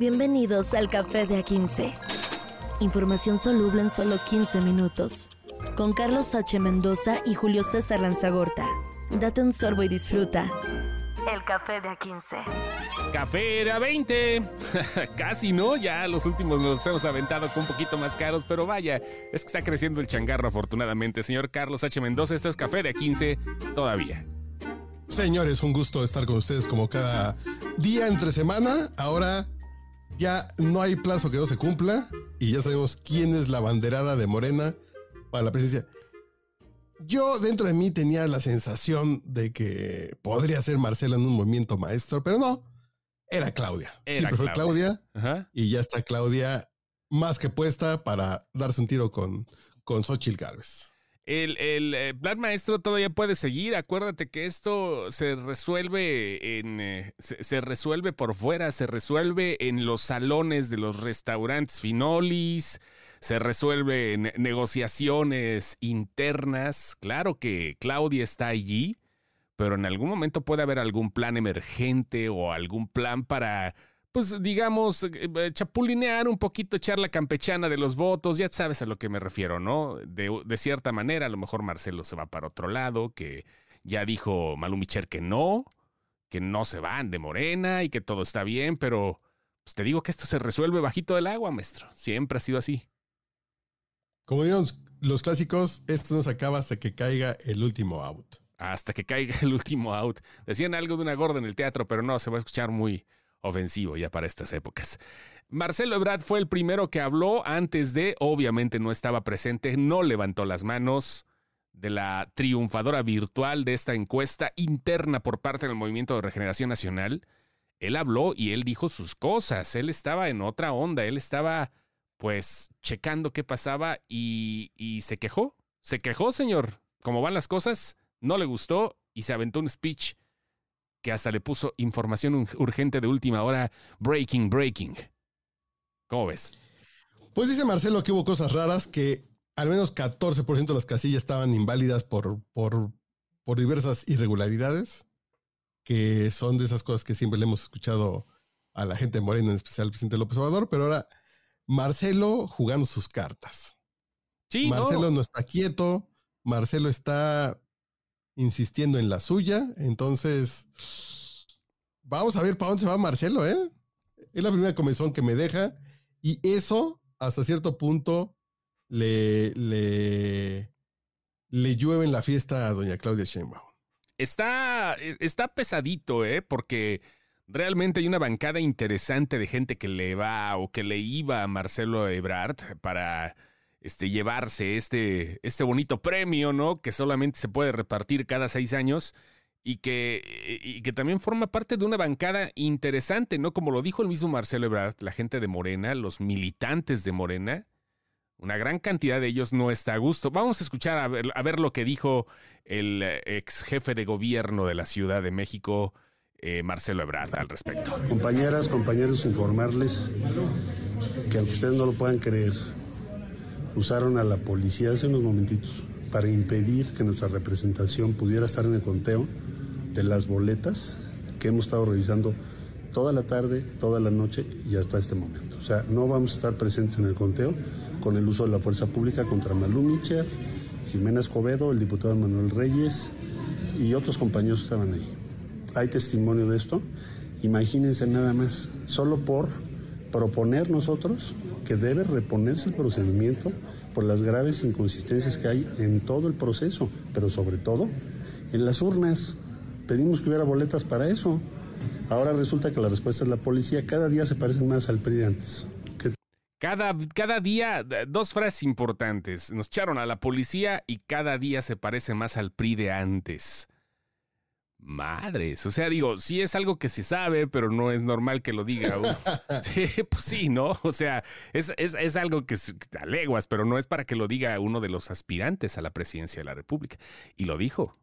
Bienvenidos al Café de A15. Información soluble en solo 15 minutos. Con Carlos H. Mendoza y Julio César Lanzagorta. Date un sorbo y disfruta. El Café de A15. Café de A20. Casi, ¿no? Ya los últimos los hemos aventado con un poquito más caros, pero vaya, es que está creciendo el changarro afortunadamente. Señor Carlos H. Mendoza, esto es Café de A15 todavía. Señores, un gusto estar con ustedes como cada día entre semana. Ahora ya no hay plazo que no se cumpla y ya sabemos quién es la banderada de Morena para la presidencia. Yo dentro de mí tenía la sensación de que podría ser Marcelo en un movimiento maestro, pero no, era Claudia. Era Siempre fue Claudia. Claudia Ajá. y ya está Claudia más que puesta para darse un tiro con, con Xochitl Gálvez. El, eh, plan maestro todavía puede seguir. Acuérdate que esto se resuelve en eh, se resuelve por fuera, se resuelve en los salones de los restaurantes finolis, se resuelve en negociaciones internas. Claro que Claudia está allí, pero en algún momento puede haber algún plan emergente o algún plan para pues digamos, eh, eh, chapulinear un poquito, echar la campechana de los votos, ya sabes a lo que me refiero, ¿no? De, de cierta manera, a lo mejor Marcelo se va para otro lado, que ya dijo Malú Micher que no, que no se van de Morena y que todo está bien, pero pues te digo que esto se resuelve bajito del agua, maestro. Siempre ha sido así. Como dijeron los clásicos, esto no se acaba hasta que caiga el último out. Hasta que caiga el último out. Decían algo de una gorda en el teatro, pero no, se va a escuchar muy ofensivo ya para estas épocas. Marcelo Ebrard fue el primero que habló. Antes de, obviamente no estaba presente, no levantó las manos de la triunfadora virtual de esta encuesta interna por parte del Movimiento de Regeneración Nacional. Él habló y él dijo sus cosas, él estaba en otra onda, él estaba pues checando qué pasaba y, y se quejó, se quejó señor, como van las cosas, no le gustó y se aventó un speech que hasta le puso información urgente de última hora, breaking, breaking. ¿Cómo ves? Pues dice Marcelo que hubo cosas raras, que al menos 14% de las casillas estaban inválidas por, por, por diversas irregularidades, que son de esas cosas que siempre le hemos escuchado a la gente morena, en especial al presidente López Obrador, pero ahora Marcelo jugando sus cartas. Sí, no. Marcelo no está quieto, Marcelo está insistiendo en la suya, entonces vamos a ver para dónde se va Marcelo, ¿eh? Es la primera comezón que me deja y eso hasta cierto punto le, le, le llueve en la fiesta a doña Claudia Sheinbaum. Está, está pesadito, ¿eh? Porque realmente hay una bancada interesante de gente que le va o que le iba a Marcelo Ebrard para este, llevarse este, este bonito premio, ¿no? Que solamente se puede repartir cada seis años y que, y que también forma parte de una bancada interesante, ¿no? Como lo dijo el mismo Marcelo Ebrard, la gente de Morena, los militantes de Morena, una gran cantidad de ellos no está a gusto. Vamos a escuchar a ver, a ver lo que dijo el eh, ex jefe de gobierno de la Ciudad de México, eh, Marcelo Ebrard, al respecto. Compañeras, compañeros, informarles que aunque ustedes no lo puedan creer, usaron a la policía hace unos momentitos para impedir que nuestra representación pudiera estar en el conteo de las boletas que hemos estado revisando toda la tarde, toda la noche y hasta este momento. O sea, no vamos a estar presentes en el conteo con el uso de la fuerza pública contra Malú Micher, Jimena Escobedo, el diputado Manuel Reyes y otros compañeros que estaban ahí. Hay testimonio de esto. Imagínense nada más, solo por proponer nosotros que debe reponerse el procedimiento por las graves inconsistencias que hay en todo el proceso, pero sobre todo en las urnas. Pedimos que hubiera boletas para eso. Ahora resulta que la respuesta es la policía. Cada día se parecen más al PRI de antes. Cada, cada día, dos frases importantes. Nos echaron a la policía y cada día se parece más al PRI de antes. Madres, o sea, digo, sí es algo que se sabe, pero no es normal que lo diga uno. Sí, pues sí, ¿no? O sea, es, es, es algo que es a leguas, pero no es para que lo diga uno de los aspirantes a la presidencia de la República. Y lo dijo.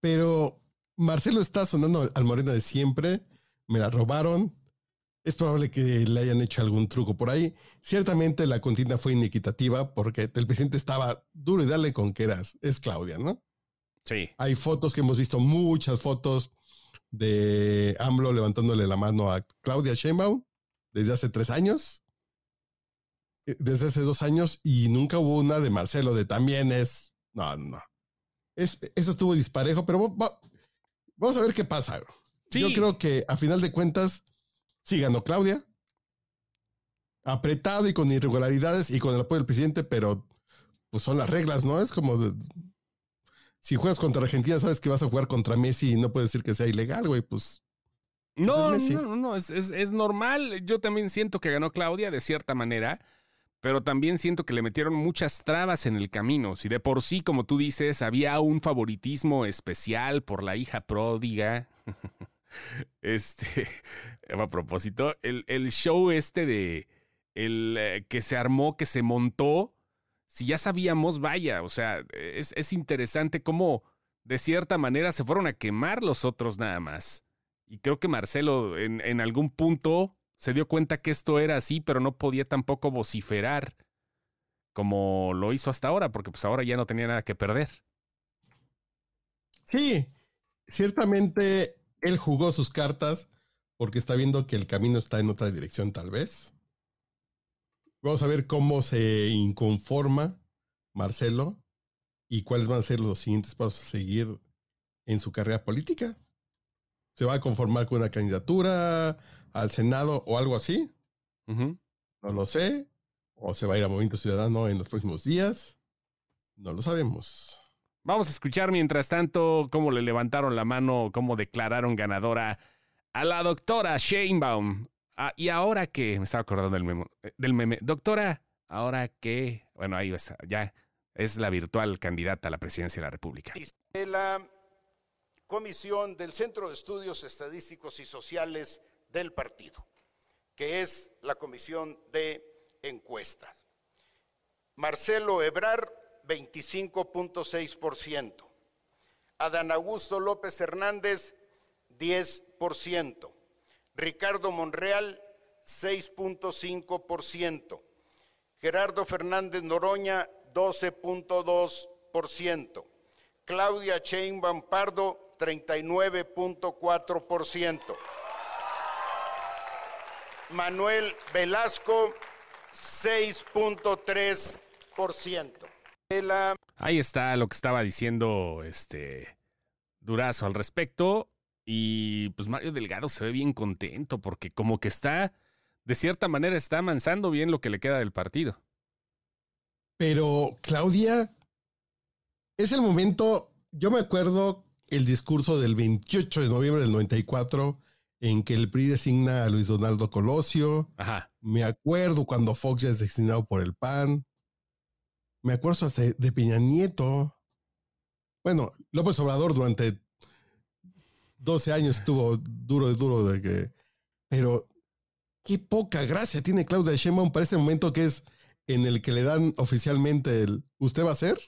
Pero Marcelo está sonando al Morena de siempre. Me la robaron. Es probable que le hayan hecho algún truco por ahí. Ciertamente la contienda fue inequitativa porque el presidente estaba duro y dale con que eras. Es Claudia, ¿no? Sí. Hay fotos que hemos visto, muchas fotos de AMLO levantándole la mano a Claudia Sheinbaum desde hace tres años, eh, desde hace dos años, y nunca hubo una de Marcelo de también es. No, no. Es, eso estuvo disparejo, pero vamos a ver qué pasa. Yo creo que a final de cuentas, sí ganó Claudia. Apretado y con irregularidades y con el apoyo del presidente, pero pues son las reglas, ¿no? Es como si juegas contra Argentina, sabes que vas a jugar contra Messi y no puedes decir que sea ilegal, güey, pues. pues no, no, no, es, es, normal. Yo también siento que ganó Claudia de cierta manera, pero también siento que le metieron muchas trabas en el camino. Si de por sí, como tú dices, había un favoritismo especial por la hija pródiga. este, a propósito, el, el show este de el eh, que se armó, que se montó, si ya sabíamos, vaya, o sea, es, es, interesante cómo de cierta manera se fueron a quemar los otros nada más. Y creo que Marcelo en, en algún punto se dio cuenta que esto era así, pero no podía tampoco vociferar como lo hizo hasta ahora, porque pues ahora ya no tenía nada que perder. Sí, ciertamente él jugó sus cartas porque está viendo que el camino está en otra dirección tal vez. Vamos a ver cómo se inconforma Marcelo y cuáles van a ser los siguientes pasos a seguir en su carrera política. ¿Se va a conformar con una candidatura al Senado o algo así? No lo sé. ¿O se va a ir a Movimiento Ciudadano en los próximos días? No lo sabemos. Vamos a escuchar mientras tanto cómo le levantaron la mano, cómo declararon ganadora a la doctora Sheinbaum. Ah, y ahora que, me estaba acordando del, memo, eh, del meme, doctora, ahora que, bueno, ahí está, ya es la virtual candidata a la presidencia de la República. La comisión del Centro de Estudios Estadísticos y Sociales del partido, que es la comisión de encuestas. Marcelo Ebrar, 25.6%. Adán Augusto López Hernández, 10%. Ricardo Monreal, 6.5%. Gerardo Fernández Noroña, 12.2%. Claudia Sheinbaum Pardo, 39.4%. Manuel Velasco, 6.3%. Ahí está lo que estaba diciendo este Durazo al respecto. Y pues Mario Delgado se ve bien contento porque como que está, de cierta manera, está avanzando bien lo que le queda del partido. Pero, Claudia, es el momento, yo me acuerdo el discurso del 28 de noviembre del 94 en que el PRI designa a Luis Donaldo Colosio. Ajá. Me acuerdo cuando Fox ya es designado por el PAN. Me acuerdo hasta de Peña Nieto. Bueno, López Obrador durante 12 años estuvo duro duro de que. Pero qué poca gracia tiene Claudia Sheinbaum para este momento que es en el que le dan oficialmente el ¿usted va a ser?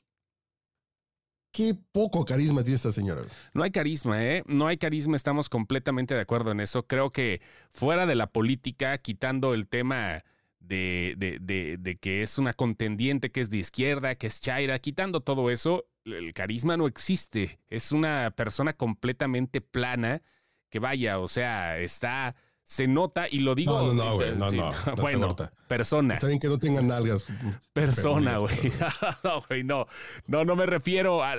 Qué poco carisma tiene esta señora. No hay carisma, ¿eh? No hay carisma, estamos completamente de acuerdo en eso. Creo que fuera de la política, quitando el tema de, de, de, de que es una contendiente que es de izquierda, que es Chaira, quitando todo eso, el carisma no existe. Es una persona completamente plana que vaya, o sea, está se nota y lo digo. No, no, güey, no, no, Bueno, persona. Está bien que no tengan nalgas. Persona, güey. no, güey, no. No, no me refiero a,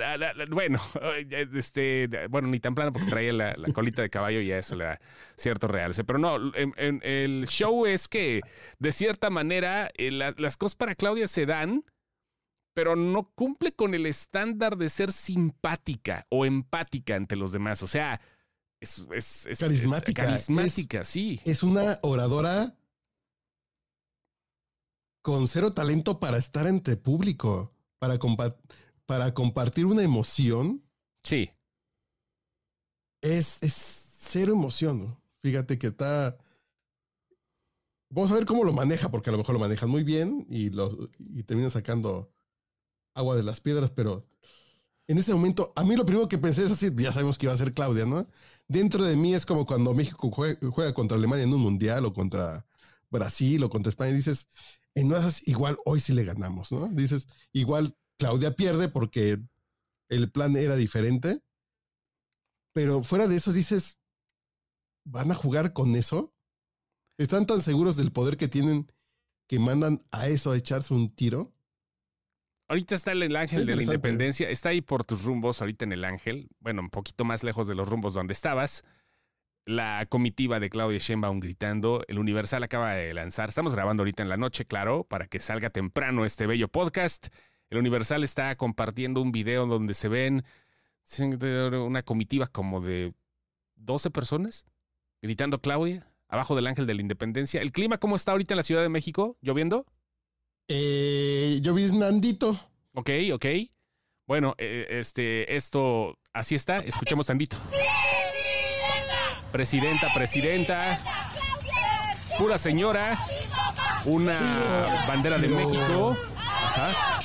bueno, este, bueno, ni tan plano porque traía la, colita de caballo y a eso le da cierto realce. Pero no, en, el show es que, de cierta manera, eh, las cosas para Claudia se dan pero no cumple con el estándar de ser simpática o empática ante los demás. O sea, es, carismática. carismática, sí. Es una oradora con cero talento para estar ante público, para, para compartir una emoción. Sí. Es, es cero emoción. Fíjate que está. Vamos a ver cómo lo maneja, porque a lo mejor lo manejan muy bien y, lo, y termina sacando agua de las piedras, pero en ese momento, a mí lo primero que pensé es así, ya sabemos que iba a ser Claudia, ¿no? Dentro de mí es como cuando México juega, contra Alemania en un mundial o contra Brasil o contra España, dices, en esas igual hoy sí le ganamos, ¿no? Dices, igual Claudia pierde porque el plan era diferente, pero fuera de eso dices, ¿van a jugar con eso? Están tan seguros del poder que tienen que mandan a eso a echarse un tiro. Ahorita está el, el Ángel de la. Independencia, está ahí por tus rumbos, ahorita en el Ángel, bueno, un poquito más lejos de los rumbos donde estabas. La comitiva de Claudia Sheinbaum gritando, el Universal acaba de lanzar, estamos grabando ahorita en la noche, claro, para que salga temprano este bello podcast. El Universal está compartiendo un video donde se ven una comitiva como de 12 personas gritando Claudia, abajo del Ángel de la Independencia. ¿El clima cómo está ahorita en la Ciudad de México? ¿Lloviendo? Eh, yo vi Nandito. Ok, ok. Bueno, eh, este, esto, así está. Escuchemos tantito. Presidenta, presidenta. Pura señora. Una bandera de México. Ajá.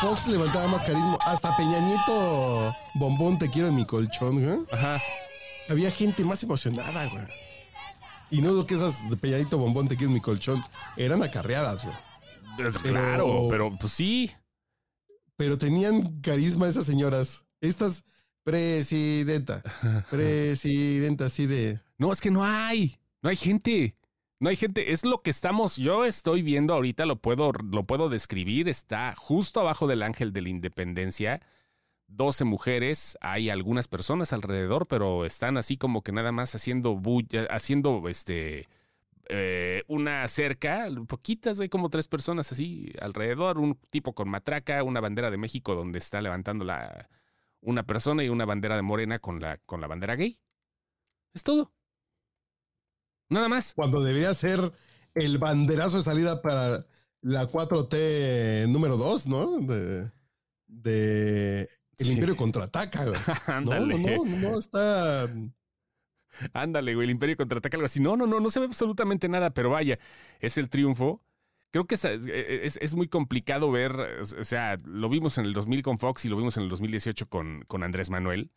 Fox levantaba más carisma. Hasta Peñañito Bombón, te quiero en mi colchón, güey. Ajá. Había gente más emocionada, güey. Y no lo que esas de Peñañito Bombón, te quiero en mi colchón. Eran acarreadas, güey. Pero- Claro, pero pues sí. Pero tenían carisma esas señoras. Estas, presidenta. Presidenta, así de. No, es que no hay. No hay gente. No hay gente. Es lo que estamos. Yo estoy viendo ahorita, lo puedo, lo puedo describir. Está justo abajo del ángel de la independencia. 12 mujeres. Hay algunas personas alrededor, pero están así como que nada más haciendo bulla, haciendo este. Eh, una cerca, poquitas, hay como tres personas así alrededor, un tipo con matraca, una bandera de México donde está levantando la, una persona y una bandera de Morena con la, con la bandera gay. Es todo. Nada más. Cuando debería ser el banderazo de salida para la 4T número 2, ¿no? De. de el Sí. Imperio contraataca. No, no, no, no, está. Ándale, güey, el Imperio contraataca algo así. No, no, no, no se ve absolutamente nada, pero vaya, es el triunfo. Creo que es, es- es muy complicado ver, o sea, lo vimos en el 2000 con Fox y lo vimos en el 2018 con, con Andrés Manuel.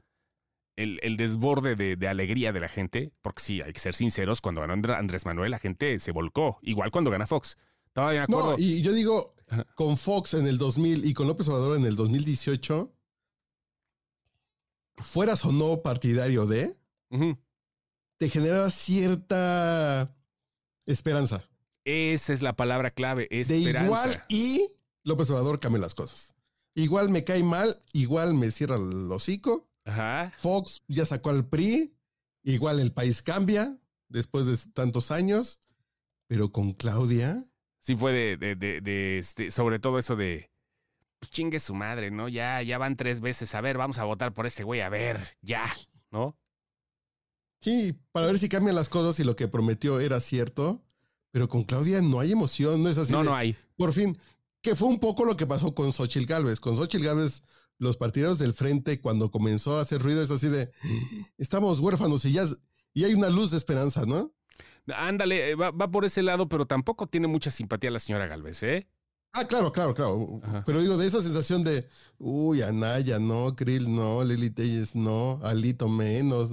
El, el desborde de, de alegría de la gente, porque sí, hay que ser sinceros, cuando ganó Andr- Andrés Manuel la gente se volcó, igual cuando gana Fox. Todavía me acuerdo. No, y yo digo, con Fox en el 2000 y con López Obrador en el 2018, fueras o no partidario de, Ujú. Te generaba cierta esperanza. Esa es la palabra clave, De igual y López Obrador cambia las cosas. Igual me cae mal, igual me cierra el hocico. Ajá. Fox ya sacó al PRI, igual el país cambia después de tantos años, pero con Claudia, Sí fue de, de, de, de, este, sobre todo eso de, pues chingue su madre, ¿no? Ya, ya van tres veces, a ver, vamos a votar por este güey, a ver, ya, ¿no? Sí, para ver si cambian las cosas y lo que prometió era cierto, pero con Claudia no hay emoción, no es así. no, de, no hay. Por fin, que fue un poco lo que pasó con Xochitl Gálvez. Con Xochitl Gálvez, los partidarios del frente, cuando comenzó a hacer ruido, es así de, estamos huérfanos y ya, y hay una luz de esperanza, ¿no? Ándale, eh, va, va por ese lado, pero tampoco tiene mucha simpatía la señora Galvez, ¿eh? Ah, claro, claro, claro. Ajá. Pero digo, de esa sensación de, uy, Anaya, no, Krill, no, Lili Telles, no, Alito menos,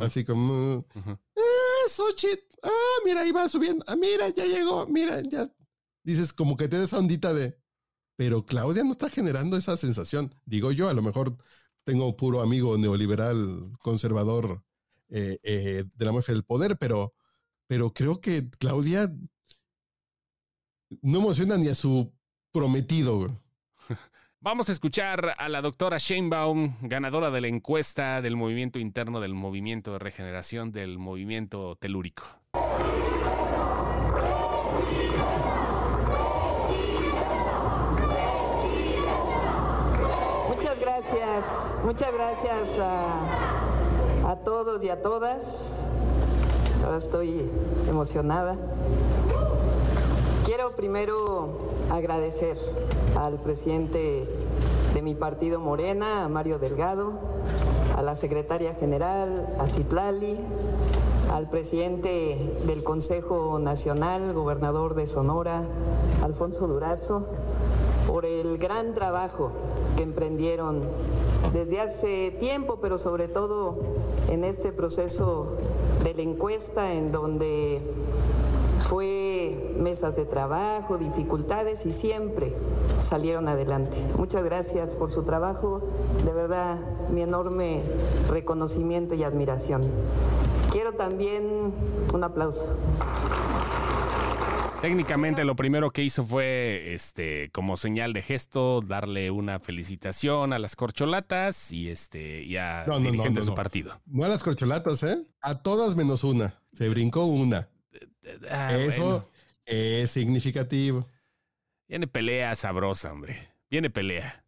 así como, ujú. ah, Xochitl, ah, mira, ahí va subiendo, ah, mira, ya llegó, mira, ya. Dices, como que te da esa ondita de, pero Claudia no está generando esa sensación. Digo yo, a lo mejor tengo puro amigo neoliberal, conservador eh, eh, de la mafia del poder, pero, pero creo que Claudia no emociona ni a su prometido. güey. Vamos a escuchar a la doctora Sheinbaum, ganadora de la encuesta del movimiento interno del movimiento de regeneración del movimiento telúrico. Muchas gracias, muchas gracias a, a todos y a todas. Ahora estoy emocionada. Quiero primero agradecer al presidente de mi partido Morena, a Mario Delgado, a la secretaria general, a Citlali, al presidente del Consejo Nacional, gobernador de Sonora, Alfonso Durazo, por el gran trabajo que emprendieron desde hace tiempo, pero sobre todo en este proceso de la encuesta en donde fue mesas de trabajo, dificultades y siempre salieron adelante. Muchas gracias por su trabajo, de verdad mi enorme reconocimiento y admiración. Quiero también un aplauso Técnicamente lo primero que hizo fue, este, como señal de gesto, darle una felicitación a las corcholatas y este, y a No, no, no, dirigente no, de su no. partido. No a las corcholatas, ¿eh? A todas menos una. Se brincó una. Ah, Eso bueno. Es significativo. Viene pelea sabrosa, hombre. Viene pelea.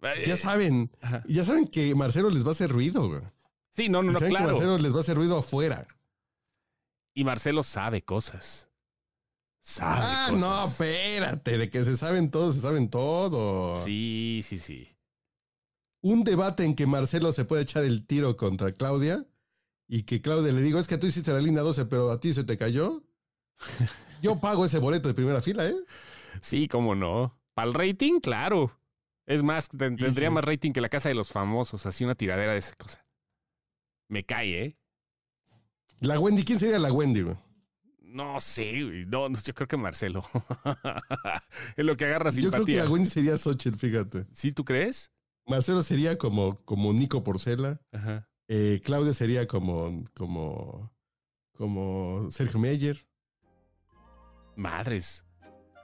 Ya Eh, saben, ajá. ya saben que Marcelo les va a hacer ruido, güey. Sí, no, no, no, saben que claro. Marcelo les va a hacer ruido afuera. Y Marcelo sabe cosas. Sabe Ah, cosas. no, espérate, de que se saben todo, se saben todo. Sí, sí, sí. Un debate en que Marcelo se puede echar el tiro contra Claudia y que Claudia le digo, es que tú hiciste la línea 12, pero a ti se te cayó. Yo pago ese boleto de primera fila, ¿eh? Sí, cómo no. Para el rating, claro. Es más, Sí, tendría sí. más rating que la casa de los famosos, así una tiradera de esa cosa. Me cae, ¿eh? La Wendy, ¿quién sería la Wendy, güey? No sé, güey. No, no, yo creo que Marcelo. es lo que agarra Yo creo que simpatía. la Wendy sería Xochitl, fíjate. ¿Sí tú crees? Marcelo sería como, como Nico Porcela. Ajá. Eh, Claudia sería como, como, como Sergio Meyer. Madres.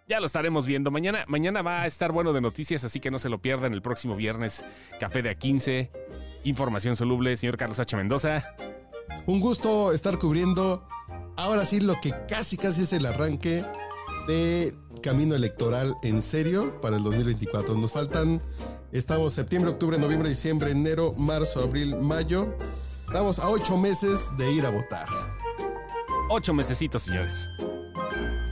Ya lo estaremos viendo. Mañana, mañana va a estar bueno de noticias, así que no se lo pierdan el próximo viernes. Café de A15. Información soluble, señor Carlos H. Mendoza. Un gusto estar cubriendo ahora sí lo que casi casi es el arranque de camino electoral en serio para el 2024. Nos faltan, estamos septiembre, octubre, noviembre, diciembre, enero, marzo, abril, mayo. Estamos a ocho meses de ir a votar. Ocho mesecitos, señores.